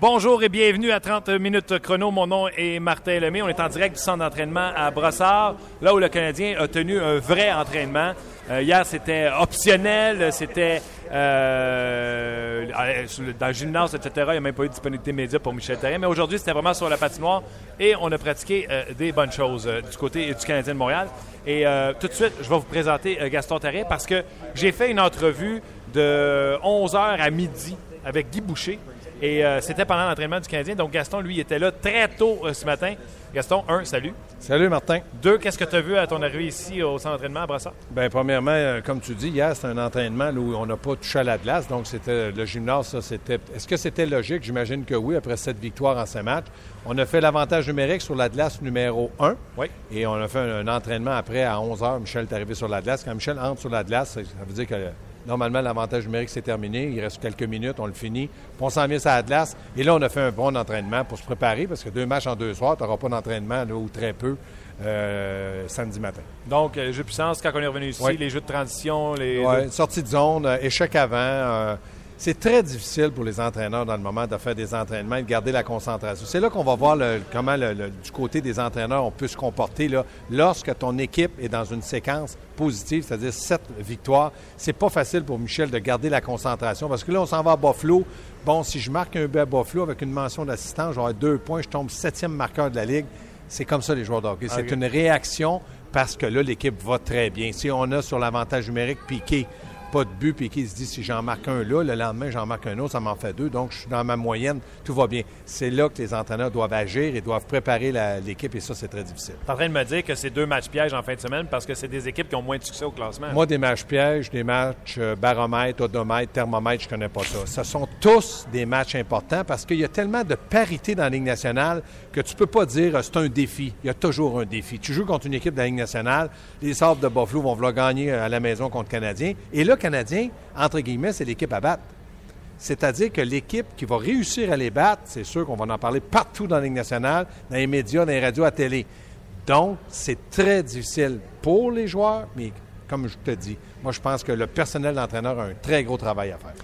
Bonjour et bienvenue à 30 minutes chrono. Mon nom est Martin Lemay. On est en direct du centre d'entraînement à Brossard, là où le Canadien a tenu un vrai entraînement. Euh, hier, c'était optionnel, c'était euh, dans le gymnase, etc. Il n'y a même pas eu de disponibilité média pour Michel Therrien. Mais aujourd'hui, c'était vraiment sur la patinoire et on a pratiqué euh, des bonnes choses euh, du côté du Canadien de Montréal. Et euh, tout de suite, je vais vous présenter euh, Gaston Therrien parce que j'ai fait une entrevue de 11h à midi avec Guy Boucher. Et euh, c'était pendant l'entraînement du Canadien. Donc Gaston, lui, était là très tôt euh, ce matin. Gaston, un, salut. Salut Martin. Deux, qu'est-ce que tu as vu à ton arrivée ici au centre d'entraînement à Brassard? Bien, premièrement, euh, comme tu dis, hier, c'était un entraînement où on n'a pas touché à la glace. Donc, c'était le gymnase, ça, c'était. Est-ce que c'était logique? J'imagine que oui, après cette victoire en ce match. On a fait l'avantage numérique sur la glace numéro 1. Oui. Et on a fait un, un entraînement après à 11 h. Michel est arrivé sur la glace. Quand Michel entre sur la glace, ça veut dire que normalement, l'avantage numérique, c'est terminé. Il reste quelques minutes, on le finit. Puis on s'en vient la glace. Et là, on a fait un bon entraînement pour se préparer parce que deux matchs en deux soirs, tu n'auras pas d'entraînement ou très peu euh, samedi matin. Donc, euh, jeu de puissance, quand on est revenu ici, Oui. les jeux de transition, les. Ouais, sortie de zone, euh, échec avant. C'est très difficile pour les entraîneurs dans le moment de faire des entraînements et de garder la concentration. C'est là qu'on va voir le- comment le- le- du côté des entraîneurs on peut se comporter là, lorsque ton équipe est dans une séquence positive, c'est-à-dire sept victoires. C'est pas facile pour Michel de garder la concentration parce que là on s'en va à Buffalo. Bon, si je marque un but à Buffalo avec une mention d'assistance, j'aurai deux points, je tombe septième marqueur de la ligue. C'est comme ça les joueurs de hockey. C'est une réaction parce que là l'équipe va très bien. Si on a sur l'avantage numérique piqué pas de but, puis qui se dit si j'en marque un là, le lendemain j'en marque un autre, ça m'en fait deux, donc je suis dans ma moyenne, tout va bien. C'est là que les entraîneurs doivent agir et doivent préparer l'équipe, et ça, c'est très difficile. Tu es en train de me dire que c'est deux matchs pièges en fin de semaine parce que c'est des équipes qui ont moins de succès au classement. Moi, des matchs pièges, des matchs euh, baromètre, odomètre, thermomètre, je connais pas ça. Ce sont tous des matchs importants parce qu'il y a tellement de parité dans la Ligue nationale que tu peux pas dire euh, c'est un défi. Il y a toujours un défi. Tu joues contre une équipe de la Ligue nationale, les Sabres de Buffalo vont vouloir gagner euh, à la maison contre le Canadien. Et là, Canadien, entre guillemets, c'est l'équipe à battre. C'est-à-dire que l'équipe qui va réussir à les battre, c'est sûr qu'on va en parler partout dans la Ligue nationale, dans les médias, dans les radios, à télé. Donc, c'est très difficile pour les joueurs, mais comme je te dis, moi, je pense que le personnel d'entraîneur a un très gros travail à faire.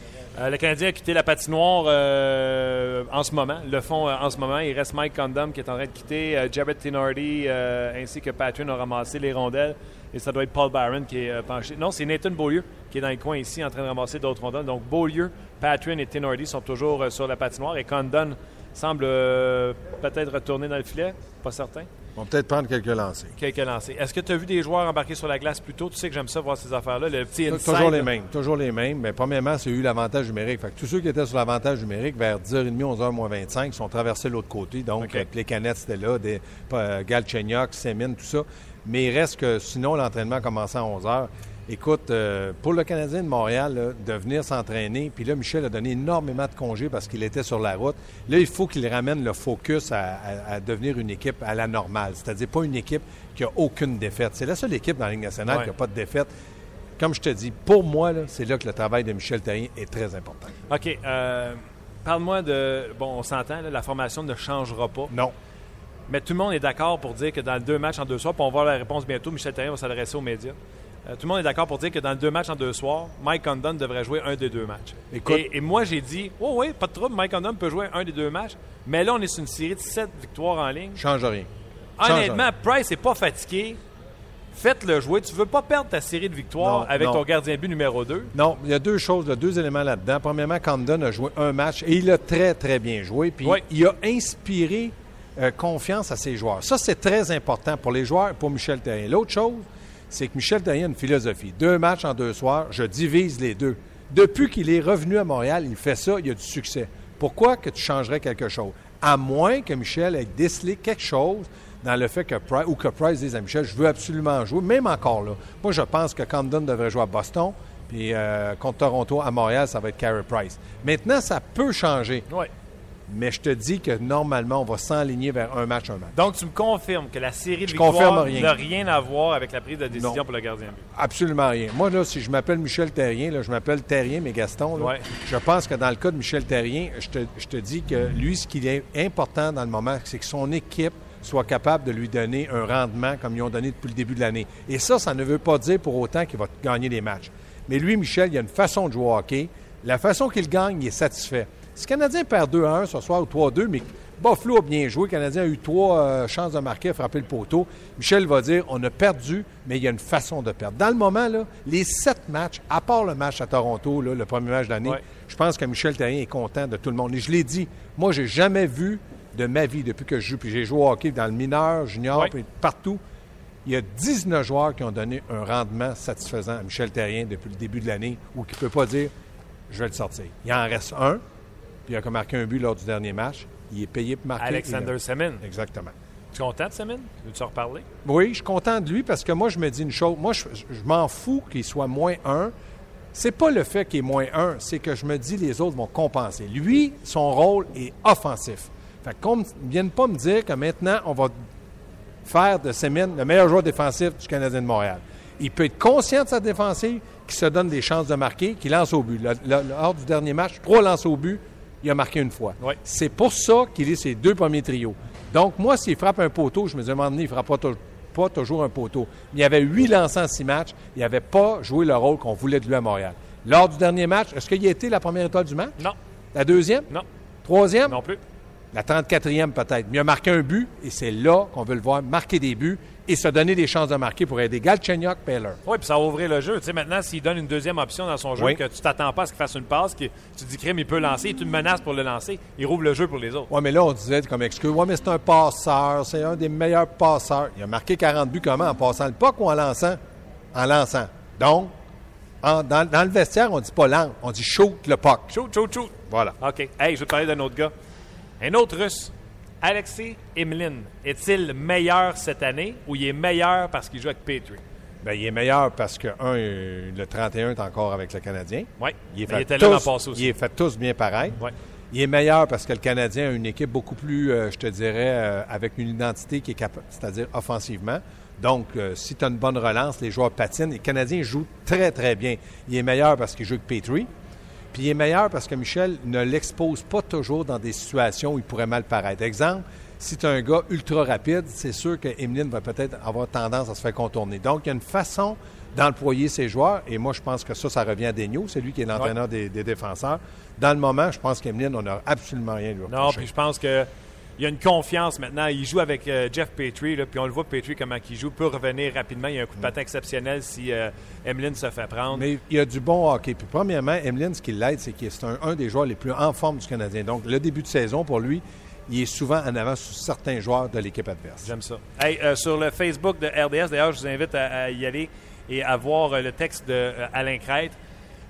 Euh, le Canadien a quitté la patinoire euh, en ce moment, le fond euh, en ce moment. Il reste Mike Condom qui est en train de quitter, Jared Tinardi ainsi que Patrick ont ramassé les rondelles. Et ça doit être Paul Barron qui est euh, penché. Non, c'est Nathan Beaulieu qui est dans le coin ici en train de ramasser d'autres rondelles. Donc Beaulieu, Patrick et Tinardi sont toujours euh, sur la patinoire et Condon semble euh, peut-être retourner dans le filet, pas certain. On va peut-être prendre quelques lancers. Quelques lancés. Est-ce que tu as vu des joueurs embarquer sur la glace plus tôt? Tu sais que j'aime ça voir ces affaires-là. Le petit inside, Toujours les là. mêmes. Toujours les mêmes. Mais premièrement, c'est eu l'avantage numérique. Fait que tous ceux qui étaient sur l'avantage numérique, vers 10h30, 11h moins 25, sont traversés de l'autre côté. Donc, les canettes, c'était là, des euh, Galchenyuk, Semin, tout ça. Mais il reste que sinon, l'entraînement commençait à 11h. Écoute, euh, pour le Canadien de Montréal, là, de venir s'entraîner, puis là, Michel a donné énormément de congés parce qu'il était sur la route. Là, il faut qu'il ramène le focus à, à- à devenir une équipe à la normale, c'est-à-dire pas une équipe qui a aucune défaite. C'est la seule équipe dans la Ligue nationale Ouais. qui n'a pas de défaite. Comme je te dis, pour moi, c'est là que le travail de Michel Terrien est très important. OK. euh, Parle-moi de. Bon, on s'entend, la formation ne changera pas. Non. Mais tout le monde est d'accord pour dire que dans deux matchs en deux soirs, puis on va voir la réponse bientôt, Michel Therrien va s'adresser aux médias. Euh, tout le monde est d'accord pour dire que dans deux matchs en deux soirs, Mike Condon devrait jouer un des deux matchs. Écoute- et, et moi, j'ai dit, oh oui, pas de trouble, Mike Condon peut jouer un des deux matchs. Mais là, on est sur une série de sept victoires en ligne. Change rien. Honnêtement. Price n'est pas fatigué. Faites-le jouer. Tu veux pas perdre ta série de victoires Non, avec non. ton gardien but numéro 2. Non, il y a deux choses, là, deux éléments là-dedans. Premièrement, Camden a joué un match et il a très, très bien joué. Puis Oui. il a inspiré euh, confiance à ses joueurs. Ça, c'est très important pour les joueurs et pour Michel Terrien. L'autre chose, c'est que Michel Terrien a une philosophie. Deux matchs en deux soirs, je divise les deux. Depuis qu'il est revenu à Montréal, il fait ça, il a du succès. Pourquoi que tu changerais quelque chose? À moins que Michel ait décelé quelque chose dans le fait que Price, ou que Price dise à Michel, je veux absolument jouer, même encore là. Moi, je pense que Camden devrait jouer à Boston, puis euh, contre Toronto, à Montréal, ça va être Carey Price. Maintenant, ça peut changer. Mais je te dis que normalement, on va s'enligner vers un match, un match. Donc, tu me confirmes que la série de Je victoires n'a rien à voir avec la prise de décision Non. pour le gardien de but? Absolument rien. Moi, là, si je m'appelle Michel Terrien, là, je m'appelle Terrien, mais Gaston, là, Ouais. je pense que dans le cas de Michel Terrien, je te, je te dis que lui, ce qui est important dans le moment, c'est que son équipe soit capable de lui donner un rendement comme ils ont donné depuis le début de l'année. Et ça, ça ne veut pas dire pour autant qu'il va gagner les matchs. Mais lui, Michel, il a une façon de jouer au hockey. La façon qu'il gagne, il est satisfait. Si le Canadien perd 2 à 1 ce soir ou 3 à 2, mais Buffalo a bien joué, le Canadien a eu trois euh, chances de marquer, a frappé le poteau, Michel va dire on a perdu, mais il y a une façon de perdre. Dans le moment, là, les sept matchs, à part le match à Toronto, là, le premier match d'année, Ouais. je pense que Michel Terrien est content de tout le monde. Et je l'ai dit, moi, j'ai jamais vu de ma vie depuis que je joue, puis j'ai joué au hockey dans le mineur, junior, Ouais. puis partout. Il y a 19 joueurs qui ont donné un rendement satisfaisant à Michel Terrien depuis le début de l'année ou qui ne peut pas dire je vais le sortir. Il en reste un, puis il a marqué un but lors du dernier match. Il est payé pour marquer. Alexander Semin. Exactement. Tu es content de Semin? Veux-tu en reparler? Oui, je suis content de lui parce que moi, je me dis une chose. Moi, je, je m'en fous qu'il soit moins un. C'est pas le fait qu'il est moins un, c'est que je me dis les autres vont compenser. Lui, son rôle est offensif. Fait qu'on ne vienne pas me dire que maintenant, on va faire de Semin le meilleur joueur défensif du Canadien de Montréal. Il peut être conscient de sa défensive, qu'il se donne des chances de marquer, qu'il lance au but. Le- le- lors du dernier match, trois lances au but, il a marqué une fois. Oui. C'est pour ça qu'il est ses deux premiers trios. Donc, moi, s'il frappe un poteau, je me dis, à un moment donné, il ne fera pas, tou- pas toujours un poteau. Mais il y avait huit lancés en six matchs. Il n'avait pas joué le rôle qu'on voulait de lui à Montréal. Lors du dernier match, est-ce qu'il a été la première étoile du match? Non. La deuxième? Non. Troisième? Non plus. La 34e peut-être. Mais il a marqué un but et c'est là qu'on veut le voir marquer des buts et se donner des chances de marquer pour aider Galchenyuk, Peller. Oui, puis ça va ouvrir le jeu. Tu sais, maintenant, s'il donne une deuxième option dans son jeu, Oui. que tu t'attends pas à ce qu'il fasse une passe, que tu dis crime, il peut lancer, et tu le menaces pour le lancer, il rouvre le jeu pour les autres. Oui, mais là, on disait comme excuse, ouais, mais c'est un passeur, c'est un des meilleurs passeurs. Il a marqué 40 buts comment? En passant le puck ou en lançant? En lançant. Donc, en- dans, dans le vestiaire, on dit pas lent, on dit shoot le puck. Shoot, shoot, shoot. Voilà. OK. Hey, je vais te parler d'un autre gars. Un autre russe. Alexei Emlin. Est-il meilleur cette année ou il est meilleur parce qu'il joue avec Petrie? Ben, il est meilleur parce que, un, le 31 est encore avec le Canadien. Oui. Il, est fait il était là tous- aussi. Il est fait tous bien pareil. Ouais. Il est meilleur parce que le Canadien a une équipe beaucoup plus, euh, je te dirais, euh, avec une identité qui est capable, c'est-à-dire offensivement. Donc, euh, si tu as une bonne relance, les joueurs patinent. Les Canadiens jouent très, très bien. Il est meilleur parce qu'il joue avec Petrie. Puis il est meilleur parce que Michel ne l'expose pas toujours dans des situations où il pourrait mal paraître. Exemple, si tu as un gars ultra rapide, c'est sûr que Emeline va peut-être avoir tendance à se faire contourner. Donc, il y a une façon d'employer ses joueurs, et moi, je pense que ça, ça revient à Daigneault. C'est lui qui est l'entraîneur des, des défenseurs. Dans le moment, je pense qu'Emeline, on n'a absolument rien à lui Non, reprocher. puis je pense que il y a une confiance maintenant. Il joue avec euh, Jeff Petrie, là, puis on le voit Petrie comment il joue, peut revenir rapidement. Il y a un coup de patin exceptionnel si euh, Emlyn se fait prendre. Mais il y a du bon hockey. Puis premièrement, Emeline, ce qui l'aide, c'est qu'il est un, un des joueurs les plus en forme du Canadien. Donc, le début de saison, pour lui, il est souvent en avant sur certains joueurs de l'équipe adverse. J'aime ça. Hey, euh, sur le Facebook de RDS, d'ailleurs, je vous invite à, à y aller et à voir euh, le texte de euh, Alain Crête.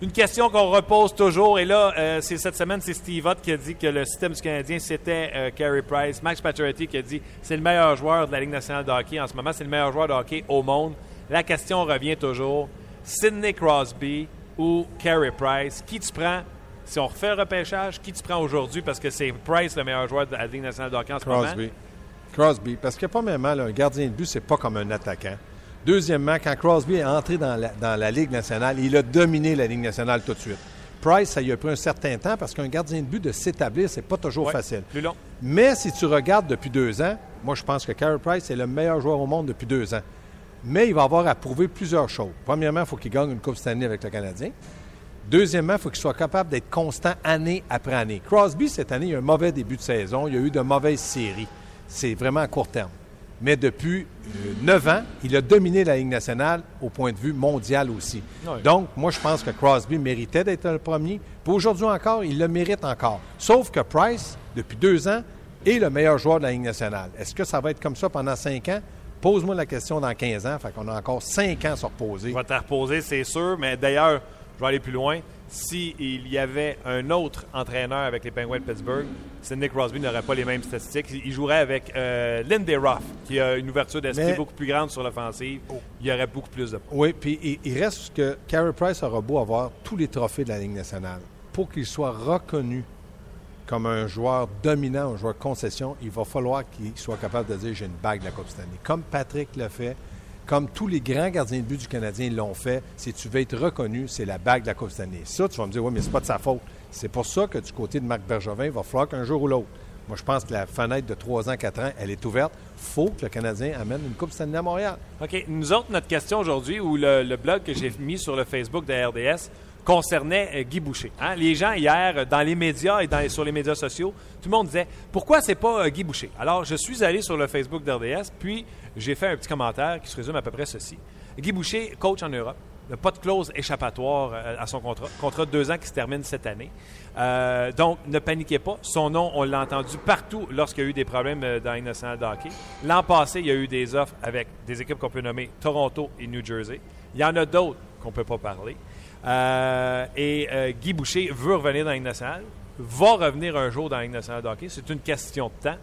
Une question qu'on repose toujours, et là, euh, c'est cette semaine, c'est Steve Ott qui a dit que le système du Canadien, c'était euh, Carey Price. Max Pacioretty qui a dit c'est le meilleur joueur de la Ligue nationale de hockey en ce moment, c'est le meilleur joueur de hockey au monde. La question revient toujours Sidney Crosby ou Carey Price Qui tu prends? Si on refait le repêchage Qui tu prends aujourd'hui? Parce que c'est Price le meilleur joueur de la Ligue nationale de hockey en ce moment Crosby. Crosby. Parce que, premièrement, là, un gardien de but, c'est pas comme un attaquant. Deuxièmement, quand Crosby est entré dans la, dans la Ligue nationale, il a dominé la Ligue nationale tout de suite. Price, ça lui a pris un certain temps parce qu'un gardien de but, de s'établir, c'est pas toujours Ouais, facile. Plus long. Mais si tu regardes depuis deux ans, moi, je pense que Carey Price est le meilleur joueur au monde depuis deux ans. Mais il va avoir à prouver plusieurs choses. Premièrement, il faut qu'il gagne une Coupe Stanley avec le Canadien. Deuxièmement, il faut qu'il soit capable d'être constant année après année. Crosby, cette année, il a eu un mauvais début de saison. Il a eu de mauvaises séries. C'est vraiment à court terme. Mais depuis euh, neuf ans, il a dominé la Ligue nationale au point de vue mondial aussi. Oui. Donc, moi, je pense que Crosby méritait d'être le premier. Puis aujourd'hui encore, il le mérite encore. Sauf que Price, depuis deux ans, est le meilleur joueur de la Ligue nationale. Est-ce que ça va être comme ça pendant cinq ans? Pose-moi la question dans 15 ans. Fait qu'on a encore cinq ans à se reposer. Je vais te reposer, c'est sûr. Mais d'ailleurs, je vais aller plus loin. S'il y avait un autre entraîneur avec les Penguins de Pittsburgh, Sidney Crosby n'aurait pas les mêmes statistiques. Il jouerait avec euh, Lindy Ruff, qui a une ouverture d'esprit Mais- beaucoup plus grande sur l'offensive. Il y aurait beaucoup plus de points. Oui, puis il, il reste que Carey Price aura beau avoir tous les trophées de la Ligue nationale. Pour qu'il soit reconnu comme un joueur dominant, un joueur concession, il va falloir qu'il soit capable de dire j'ai une bague de la Coupe Stanley. Comme Patrick l'a fait, comme tous les grands gardiens de but du Canadien l'ont fait, si tu veux être reconnu, c'est la bague de la Coupe Stanley. Ça, tu vas me dire, oui, mais c'est pas de sa faute. C'est pour ça que du côté de Marc Bergevin, il va falloir qu'un jour ou l'autre. Moi, je pense que la fenêtre de 3 ans, 4 ans, elle est ouverte. faut que le Canadien amène une Coupe Stanley à Montréal. OK. Nous autres, notre question aujourd'hui, ou le, le blog que j'ai mis sur le Facebook de RDS, concernait euh, Guy Boucher. Hein. Les gens, hier, dans les médias et sur les médias sociaux, tout le monde disait Pourquoi c'est pas euh, Guy Boucher? Alors, je suis allé sur le Facebook d'RDS, puis j'ai fait un petit commentaire qui se résume à peu près ceci Guy Boucher, coach en Europe. Pas de clause échappatoire euh, à son contrat. Contrat de deux ans qui se termine cette année. donc, ne paniquez pas. Son nom, on l'a entendu partout lorsqu'il y a eu des problèmes dans de hockey. L'an passé, il y a eu des offres avec des équipes qu'on peut nommer Toronto et New Jersey. Il y en a d'autres qu'on ne peut pas parler. Euh, et euh, Guy Boucher veut revenir dans la nationale, va revenir un jour dans la nationale de hockey. C'est une question de temps.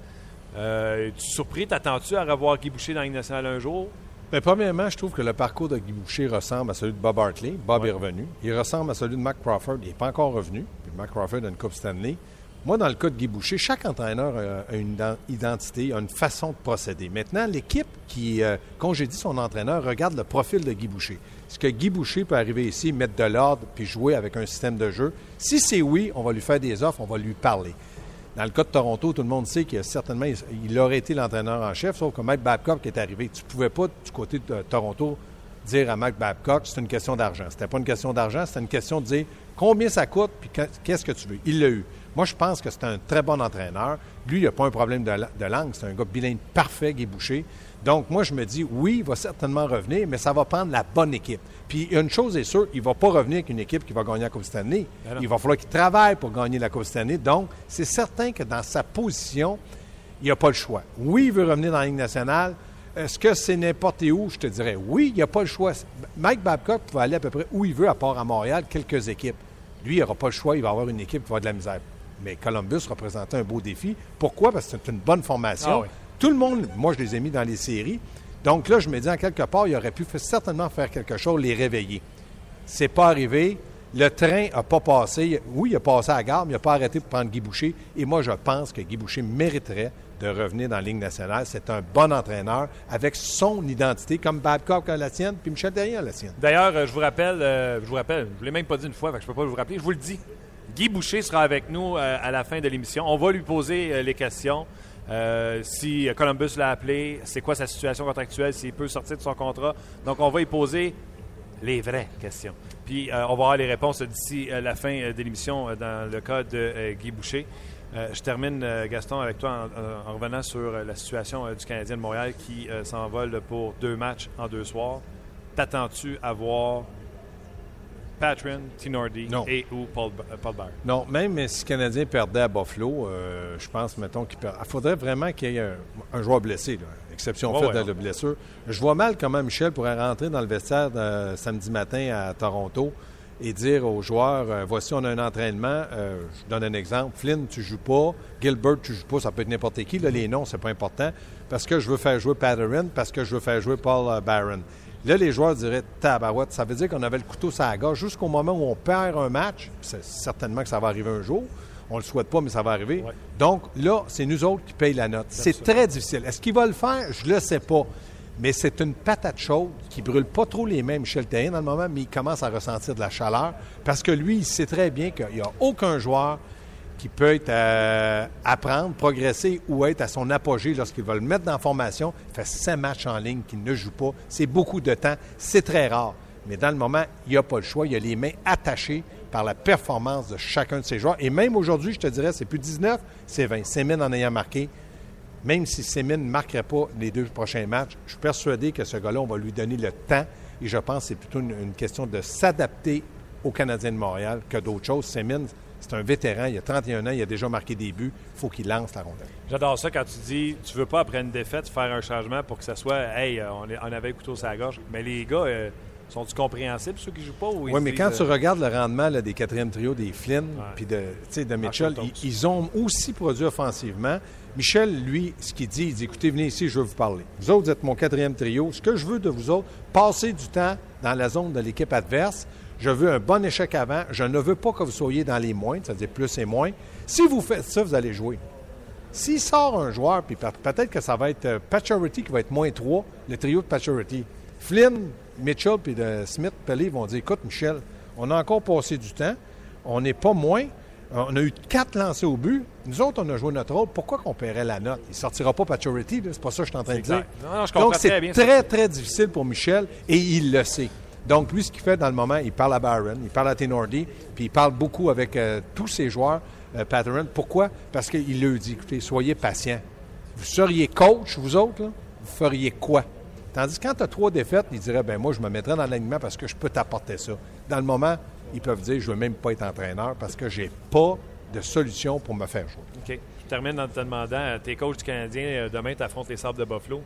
Euh, es-tu surpris? T'attends-tu à revoir Guy Boucher dans la nationale un jour? Bien, premièrement, je trouve que le parcours de Guy Boucher ressemble à celui de Bob Hartley. Bob est revenu. Il ressemble à celui de Mac Crawford. Il n'est pas encore revenu. Puis Mac Crawford a une Coupe Stanley. Moi, dans le cas de Guy Boucher, chaque entraîneur a une identité, a une façon de procéder. Maintenant, l'équipe qui congédie son entraîneur regarde le profil de Guy Boucher. Est-ce que Guy Boucher peut arriver ici, mettre de l'ordre, puis jouer avec un système de jeu? Si c'est oui, on va lui faire des offres, on va lui parler. Dans le cas de Toronto, tout le monde sait qu'il certainement, il aurait été l'entraîneur en chef, sauf que Mike Babcock est arrivé. Tu ne pouvais pas, du côté de Toronto, dire à Mike Babcock, c'est une question d'argent. C'était pas une question d'argent, c'était une question de dire combien ça coûte, puis qu'est-ce que tu veux. Il l'a eu. Moi, je pense que c'est un très bon entraîneur. Lui, il n'a pas un problème de, langue. C'est un gars bilingue parfait, Guy Boucher. Donc, moi, je me dis, oui, il va certainement revenir, mais ça va prendre la bonne équipe. Puis, une chose est sûre, il ne va pas revenir avec une équipe qui va gagner la Coupe année. Ben il va falloir qu'il travaille pour gagner la Coupe année. Donc, c'est certain que dans sa position, il n'a pas le choix. Oui, il veut revenir dans la Ligue nationale. Est-ce que c'est n'importe où? Je te dirais oui, il n'y a pas le choix. Mike Babcock va aller à peu près où il veut, à part à Montréal, quelques équipes. Lui, il n'aura pas le choix, il va avoir une équipe qui va avoir de la misère. Mais Columbus représentait un beau défi. Pourquoi? Parce que c'est une bonne formation. Ah Tout le monde, moi, je les ai mis dans les séries. Donc là, je me dis, en quelque part, il aurait pu certainement faire quelque chose, les réveiller. C'est pas arrivé. Le train n'a pas passé. Oui, il a passé à la gare, mais il n'a pas arrêté pour prendre Guy Boucher. Et moi, je pense que Guy Boucher mériterait de revenir dans la nationale. C'est un bon entraîneur avec son identité, comme Babcock a la sienne, puis Michel Derrien a la sienne. D'ailleurs, euh, je vous rappelle, euh, je vous rappelle, je ne l'ai même pas dit une fois, je ne peux pas vous rappeler, je vous le dis. Guy Boucher sera avec nous euh, à la fin de l'émission. On va lui poser euh, les questions. Euh, si Columbus l'a appelé, c'est quoi sa situation contractuelle, s'il peut sortir de son contrat. Donc, on va lui poser les vraies questions. Puis, on va avoir les réponses d'ici la fin de l'émission dans le cas de Guy Boucher. Je termine, Gaston, avec toi en, revenant sur la situation du Canadien de Montréal qui s'envole pour deux matchs en deux soirs. T'attends-tu à voir Patron, Tinordi et ou Paul, euh, Paul Non, même si le Canadien perdait à Buffalo, euh, je pense, mettons, qu'il Il faudrait vraiment qu'il y ait un, joueur blessé, exception faite de la blessure. Je vois mal comment Michel pourrait rentrer dans le vestiaire samedi matin à Toronto et dire aux joueurs euh, voici, on a un entraînement. je donne un exemple. Flynn, tu joues pas. Gilbert, tu joues pas. Ça peut être n'importe qui. Là, les noms, c'est pas important. Parce que je veux faire jouer Patterson, parce que je veux faire jouer Paul Barron. Là, les joueurs diraient tabarouette. Ça veut dire qu'on avait le couteau sur la gorge jusqu'au moment où on perd un match. C'est certainement que ça va arriver un jour. On ne le souhaite pas, mais ça va arriver. Donc là, c'est nous autres qui payent la note. C'est très difficile. Est-ce qu'il va le faire? Je ne le sais pas. Mais c'est une patate chaude qui brûle pas trop les mêmes Michel Therrien dans le moment, mais il commence à ressentir de la chaleur parce que lui, il sait très bien qu'il n'y a aucun joueur qui peut euh, apprendre, progresser ou être à son apogée lorsqu'il va le mettre dans la formation. Il fait cinq matchs en ligne qu'il ne joue pas. C'est beaucoup de temps. C'est très rare. Mais dans le moment, il n'y a pas le choix. Il a les mains attachées par la performance de chacun de ses joueurs. Et même aujourd'hui, je te dirais, c'est plus 19, c'est 20. Semin en ayant marqué. Même si Semin ne marquerait pas les deux prochains matchs, je suis persuadé que ce gars-là, on va lui donner le temps. Et je pense que c'est plutôt une, question de s'adapter aux Canadiens de Montréal que d'autres choses. Semin, c'est un vétéran, il a 31 ans, il a déjà marqué des buts. Il faut qu'il lance la rondelle. J'adore ça quand tu dis tu veux pas, après une défaite, faire un changement pour que ça soit Hey, euh, on, avait le couteau sur la gorge. Mais les gars, euh, sont-ils compréhensibles, ceux qui jouent pas? Oui, mais quand tu euh, regardes le rendement des quatrièmes trios des Flynn puis de, de Mitchell, ils, ont aussi produit offensivement. Michel, lui, ce qu'il dit, il dit écoutez, venez ici, je veux vous parler. Vous autres, vous êtes mon quatrième trio. Ce que je veux de vous autres, passez du temps dans la zone de l'équipe adverse. Je veux un bon échec avant. Je ne veux pas que vous soyez dans les moins, c'est-à-dire plus et moins. Si vous faites ça, vous allez jouer. S'il sort un joueur, puis peut-être que ça va être euh, Patcherity qui va être moins 3, le trio de Patcherity. Flynn, Mitchell puis de Smith, Pelly vont dire Écoute, Michel, on a encore passé du temps, on n'est pas moins, on a eu quatre lancés au but. Nous autres, on a joué notre rôle. Pourquoi qu'on paierait la note? Il ne sortira pas Patcherity, c'est pas ça que je suis en train de dire. Non, Donc, c'est très, très difficile pour Michel et il le sait. Donc, lui, ce qu'il fait dans le moment, il parle à Byron, il parle à Tenordi, puis il parle beaucoup avec euh, tous ses joueurs, euh, Patterson. Pourquoi? Parce qu'il leur dit, écoutez, soyez patients. Vous seriez coach, vous autres, vous feriez quoi? Tandis que quand tu as trois défaites, il dirait, ben moi, je me mettrais dans l'alignement parce que je peux t'apporter ça. Dans le moment, ils peuvent dire, je ne veux même pas être entraîneur parce que j'ai pas de solution pour me faire jouer. OK. Je termine en te demandant, tes coachs du Canadien, demain, tu affrontes les Sables de Buffalo.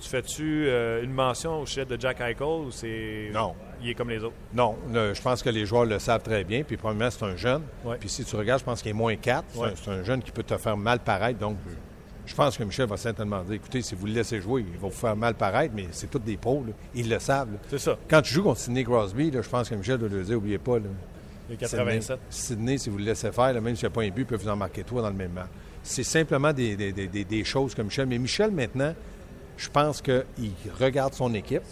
Tu fais-tu euh, une mention au chef de Jack Eichel ou c'est. Non. Il est comme les autres? Non. je pense que les joueurs le savent très bien. Puis, premièrement, c'est un jeune. Puis, si tu regardes, je pense qu'il est moins 4. C'est un jeune qui peut te faire mal paraître. Donc, je pense que Michel va certainement dire écoutez, si vous le laissez jouer, il va vous faire mal paraître, mais c'est tous des pros. Ils le savent. C'est ça. Quand tu joues contre Sidney Crosby, je pense que Michel doit le dire oubliez pas. Là, le 87. Sidney, si vous le laissez faire, même s'il n'y a pas un but, il peut vous en marquer toi dans le même match. C'est simplement des, des, des, des choses comme Michel. Mais Michel, maintenant, je pense qu'il regarde son équipe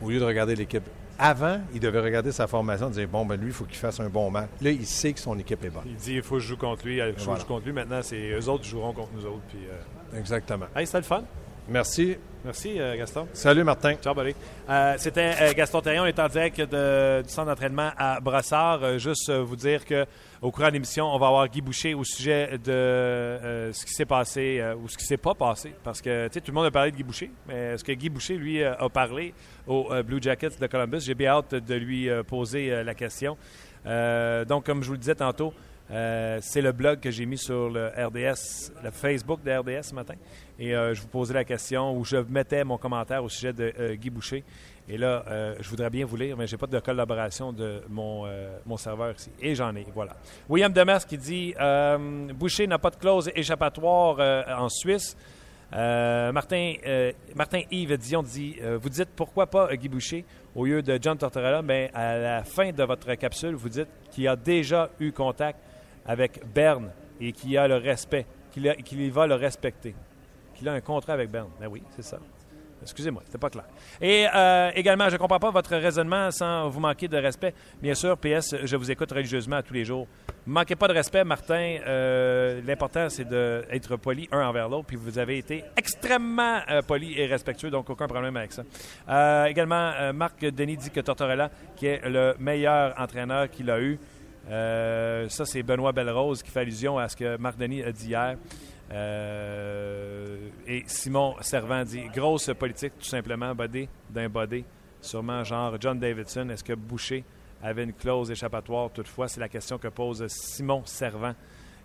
au lieu de regarder l'équipe. Avant, il devait regarder sa formation et dire Bon, ben lui, il faut qu'il fasse un bon match. Là, il sait que son équipe est bonne. Il dit Il faut que je joue contre lui. Il faut que je joue contre lui. Maintenant, c'est eux autres qui joueront contre nous autres. Puis, euh, Exactement. Hey, c'était le fun. Merci. Merci, euh, Gaston. Salut, Martin. Ciao, buddy. Euh, C'était Gaston Terrien. On est en direct de, du centre d'entraînement à Brossard. Euh, juste vous dire que au cours de l'émission, on va avoir Guy Boucher au sujet de ce qui s'est passé ou ce qui s'est pas passé. Parce que tout le monde a parlé de Guy Boucher, mais est-ce que Guy Boucher, lui, a parlé aux Blue Jackets de Columbus? J'ai bien hâte de lui poser la question. donc, comme je vous le disais tantôt, euh, c'est le blog que j'ai mis sur le RDS, le Facebook de RDS ce matin. Et euh, je vous posais la question où je mettais mon commentaire au sujet de euh, Guy Boucher. Et là, je voudrais bien vous lire, mais je n'ai pas de collaboration de mon, mon serveur ici. Et j'en ai, voilà. William Demers qui dit Boucher n'a pas de clause échappatoire en Suisse. Martin, Martin Yves Dion dit Vous dites pourquoi pas Guy Boucher au lieu de John Tortorella Mais à la fin de votre capsule, vous dites qu'il a déjà eu contact avec Berne et qui a le respect, qu'il va le respecter, qu'il a un contrat avec Berne. Ben oui, c'est ça. Excusez-moi, c'était pas clair. Et euh, également, je ne comprends pas votre raisonnement sans vous manquer de respect. Bien sûr, PS, je vous écoute religieusement tous les jours. Manquez pas de respect, Martin. Euh, l'important, c'est d'être poli un envers l'autre. Puis vous avez été extrêmement euh, poli et respectueux, donc aucun problème avec ça. également, Marc Denis dit que Tortorella, qui est le meilleur entraîneur qu'il a eu, ça, c'est Benoît Belrose qui fait allusion à ce que Marc Denis a dit hier. Euh, et Simon Servant dit grosse politique, tout simplement, bodé d'un bodé. Sûrement genre John Davidson. Est-ce que Boucher avait une clause échappatoire? Toutefois? C'est la question que pose Simon Servant.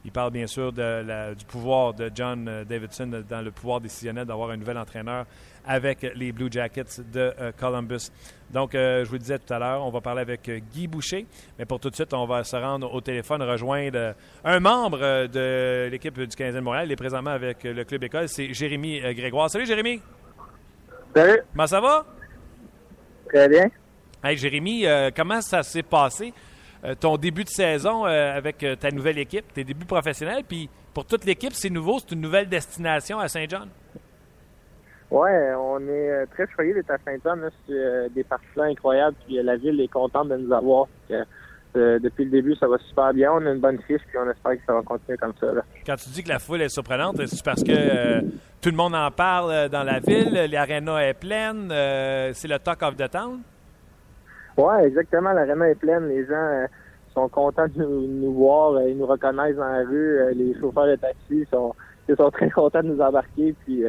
Il parle bien sûr de du pouvoir de John Davidson dans le pouvoir décisionnel d'avoir un nouvel entraîneur avec les Blue Jackets de euh, Columbus. Donc, euh, je vous le disais tout à l'heure, on va parler avec euh, Guy Boucher. Mais pour tout de suite, on va se rendre au téléphone, rejoindre un membre de l'équipe du Canadien de Montréal. Il est présentement avec le club école. C'est Jérémy Grégoire. Salut, Jérémy. Salut. Comment ça va? Très bien. Hey, Jérémy, comment ça s'est passé? Ton début de saison avec ta nouvelle équipe, tes débuts professionnels, puis pour toute l'équipe, c'est nouveau, c'est une nouvelle destination à Saint-Jean? Oui, on est euh, très choyés d'être à Saint-Jean. C'est euh, des partisans incroyables. Puis euh, la ville est contente de nous avoir. depuis le début, ça va super bien. On a une bonne fiche, puis on espère que ça va continuer comme ça. Quand tu dis que la foule est surprenante, c'est parce que tout le monde en parle dans la ville, l'aréna est pleine, c'est le talk of the town? Oui, exactement. L'aréna est pleine. Les gens sont contents de nous, voir. Ils nous reconnaissent dans la rue. les chauffeurs de taxi sont, ils sont très contents de nous embarquer. Puis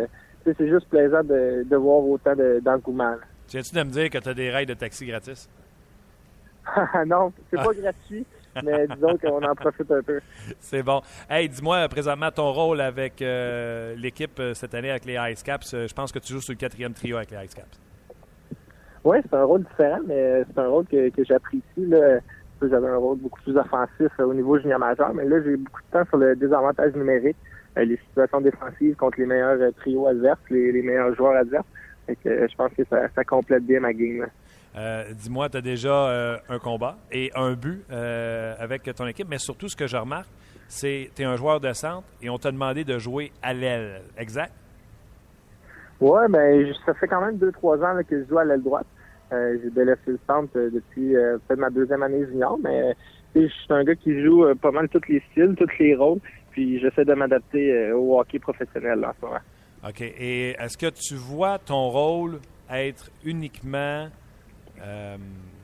c'est juste plaisant de, voir autant d'engouement. Tu Viens-tu de me dire que tu as des rails de taxi gratis? non, c'est pas gratuit, mais disons qu'on en profite un peu. C'est bon. Hey, dis-moi présentement ton rôle avec euh, l'équipe euh, cette année avec les Ice Caps. Euh, je pense que tu joues sur le quatrième trio avec les Ice Caps. Oui, c'est un rôle différent, mais c'est un rôle que, que j'apprécie. J'avais un rôle beaucoup plus offensif au niveau junior majeur, mais là, j'ai beaucoup de temps sur le désavantage numérique. Euh, les situations défensives contre les meilleurs euh, trios adverses, les, meilleurs joueurs adverses. Euh, je pense que ça, complète bien ma game. Dis-moi, tu as déjà un combat et un but avec ton équipe, mais surtout ce que je remarque, c'est que tu es un joueur de centre et on t'a demandé de jouer à l'aile, exact? Oui, ben, ça fait quand même deux, trois ans que je joue à l'aile droite. J'ai délaissé le centre depuis peut-être ma deuxième année junior, mais je suis un gars qui joue pas mal tous les styles, tous les rôles. Puis j'essaie de m'adapter euh, au hockey professionnel en ce moment. OK. Et est-ce que tu vois ton rôle être uniquement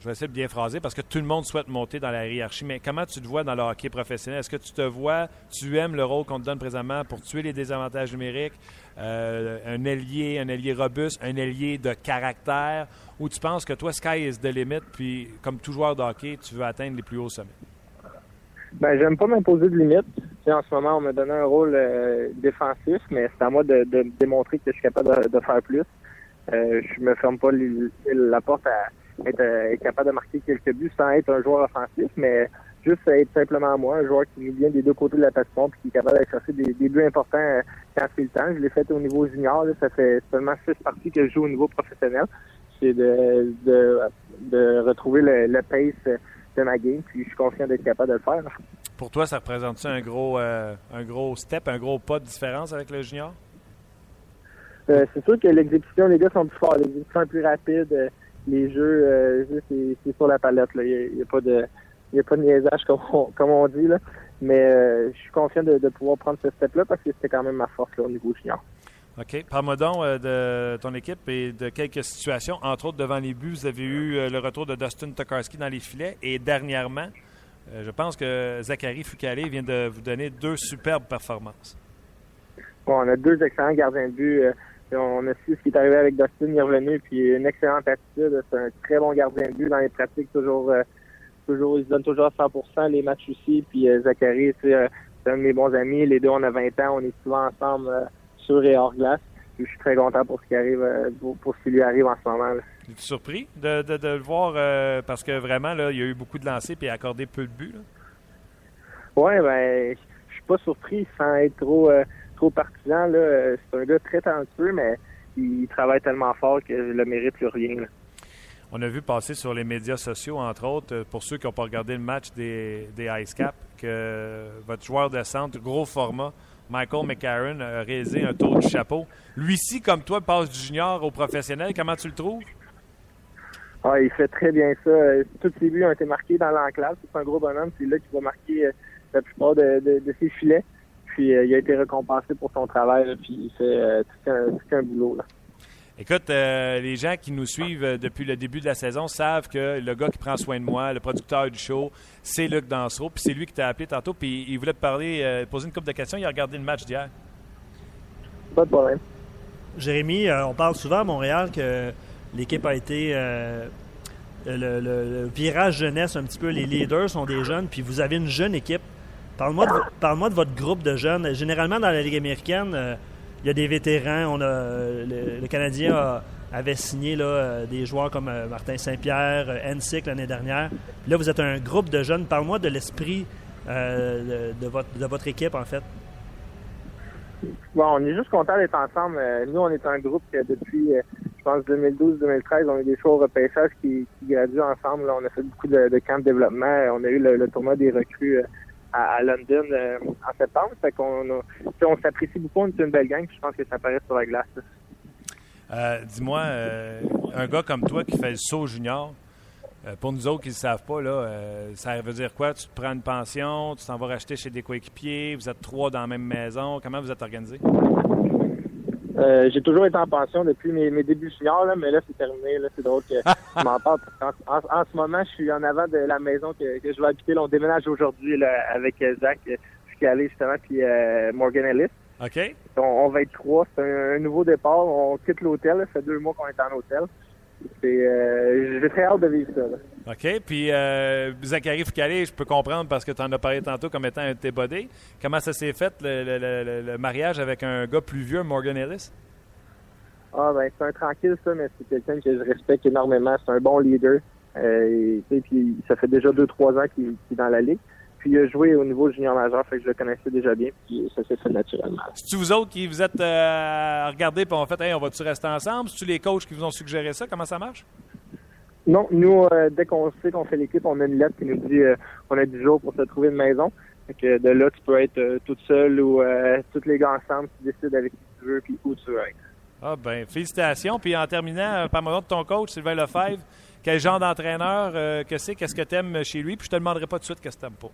De bien phraser parce que tout le monde souhaite monter dans la hiérarchie, mais comment tu te vois dans le hockey professionnel? Est-ce que tu te vois, tu aimes le rôle qu'on te donne présentement pour tuer les désavantages numériques, euh, un ailier, un ailier robuste, un ailier de caractère, ou tu penses que toi, sky is the limit, puis comme tout joueur de hockey, tu veux atteindre les plus hauts sommets? Ben, j'aime pas m'imposer de limites. en ce moment, on me donné un rôle euh, défensif, mais c'est à moi de, démontrer que je suis capable de, faire plus. Euh, je me ferme pas la porte à euh, être, capable de marquer quelques buts sans être un joueur offensif, mais juste être simplement moi, un joueur qui vient des deux côtés de la plateforme et qui est capable d'aller chercher des, buts importants euh, quand c'est le temps. Je l'ai fait au niveau junior, ça fait seulement six parties que je joue au niveau professionnel. C'est de, de, retrouver le, pace de ma game, puis je suis confiant d'être capable de le faire. Pour toi, ça représente-tu un gros euh, un gros step, un gros pas de différence avec le junior? c'est sûr que l'exécution, les gars sont plus forts. L'exécution est plus rapide les jeux, euh, c'est sur la palette. Il n'y a, pas de il a pas de niaisage comme on, comme on dit. Là. Mais euh, je suis confiant de, pouvoir prendre ce step-là parce que c'était quand même ma force là, au niveau junior. OK. Parle-moi donc euh, de ton équipe et de quelques situations. Entre autres, devant les buts, vous avez eu le retour de Dustin Tokarski dans les filets. Et dernièrement, je pense que Zachary Foucalé vient de vous donner deux superbes performances. Bon, on a deux excellents gardiens de but on a su ce qui est arrivé avec Dustin, il est revenu, puis une excellente attitude. C'est un très bon gardien de but dans les pratiques, toujours, euh, toujours, il se donne toujours à 100% les matchs aussi. Puis euh, Zachary, euh, c'est un de mes bons amis. Les deux, on a 20 ans, on est souvent ensemble sur et hors glace. je suis très content pour ce qui arrive, pour, ce qui lui arrive en ce moment. Es-tu surpris de, de, le voir parce que vraiment, là, il y a eu beaucoup de lancers et il a accordé peu de buts? Oui, ben, je suis pas surpris sans être trop trop partisan. Là. C'est un gars très talentueux, mais il travaille tellement fort que je le mérite plus rien. On a vu passer sur les médias sociaux, entre autres, euh, pour ceux qui n'ont pas regardé le match des, des Ice Cap, que votre joueur de centre, gros format, Michael McCarron, a réalisé un tour du chapeau. Lui-ci, comme toi, passe du junior au professionnel. Comment tu le trouves? Ah, il fait très bien ça. Tous ses buts ont été marqués dans l'enclave. C'est un gros bonhomme. C'est là qu'il va marquer euh, la plupart de ses filets. Puis euh, il a été récompensé pour son travail, puis il fait euh, tout, un, boulot. Écoute, euh, les gens qui nous suivent depuis le début de la saison savent que le gars qui prend soin de moi, le producteur du show, c'est Luc Dansereau. Puis c'est lui qui t'a appelé tantôt. Puis il voulait te parler, poser une couple de questions. Il a regardé le match d'hier. Pas de problème. Jérémy, on parle souvent à Montréal que l'équipe a été le, virage jeunesse un petit peu. Les leaders sont des jeunes, puis vous avez une jeune équipe. Parle-moi de, de, votre groupe de jeunes. Généralement, dans la Ligue américaine, euh, il y a des vétérans. On a, le, Canadien avait signé là, euh, des joueurs comme euh, Martin Saint-Pierre, Ensic l'année dernière. Là, vous êtes un groupe de jeunes. Parle-moi de l'esprit de, votre, de votre équipe, en fait. Bon, on est juste content d'être ensemble. nous, on est un groupe qui, depuis, je pense, 2012-2013, on a eu des choix au repêchage qui, graduent ensemble. on a fait beaucoup de, camps de développement. On a eu le tournoi des recrues à, London euh, en septembre. Fait qu'on on s'apprécie beaucoup, on est une belle gang, je pense que ça paraît sur la glace. Euh, dis-moi, euh, un gars comme toi qui fait le saut junior, pour nous autres qui ne le savent pas, là, ça veut dire quoi? Tu te prends une pension, tu t'en vas racheter chez des coéquipiers, vous êtes trois dans la même maison. Comment vous êtes organisé? Euh, j'ai toujours été en pension depuis mes, débuts juniors, là, mais là, c'est terminé. Là, c'est drôle que je m'en parle. En, en, ce moment, je suis en avant de la maison que, que je vais habiter. Là, on déménage aujourd'hui avec Zach, je suis allé justement, puis euh, Morgan Ellis. OK. On, va être trois. C'est un, nouveau départ. On quitte l'hôtel. Ça fait deux mois qu'on est en hôtel. Euh, j'ai très hâte de vivre ça. OK. Puis, euh, Zachary Foucalé, je peux comprendre parce que tu en as parlé tantôt comme étant un de tes. Comment ça s'est fait, le, mariage avec un gars plus vieux, Morgan Ellis? Ah, ben, c'est un tranquille, ça, mais c'est quelqu'un que je respecte énormément. C'est un bon leader. Euh, et, puis, ça fait déjà deux, trois ans qu'il est dans la ligue. Puis il a joué au niveau junior majeur, fait que je le connaissais déjà bien, puis ça s'est fait naturellement. C'est-tu vous autres qui vous êtes euh, regardés et on fait hey, on va-tu rester ensemble? C'est-tu les coachs qui vous ont suggéré ça? Comment ça marche? Non, nous, euh, dès qu'on sait qu'on fait l'équipe, on a une lettre qui nous dit euh, on a 10 jours pour se trouver une maison. Fait que de là, tu peux être euh, toute seule ou tous les gars ensemble, tu décides avec qui tu veux puis où tu veux être. Ah ben, félicitations. Puis en terminant, par moi de ton coach, Sylvain Lefebvre, quel genre d'entraîneur que c'est, qu'est-ce que tu aimes chez lui? Puis je te demanderai pas tout de suite qu'est-ce que tu n'aimes pas.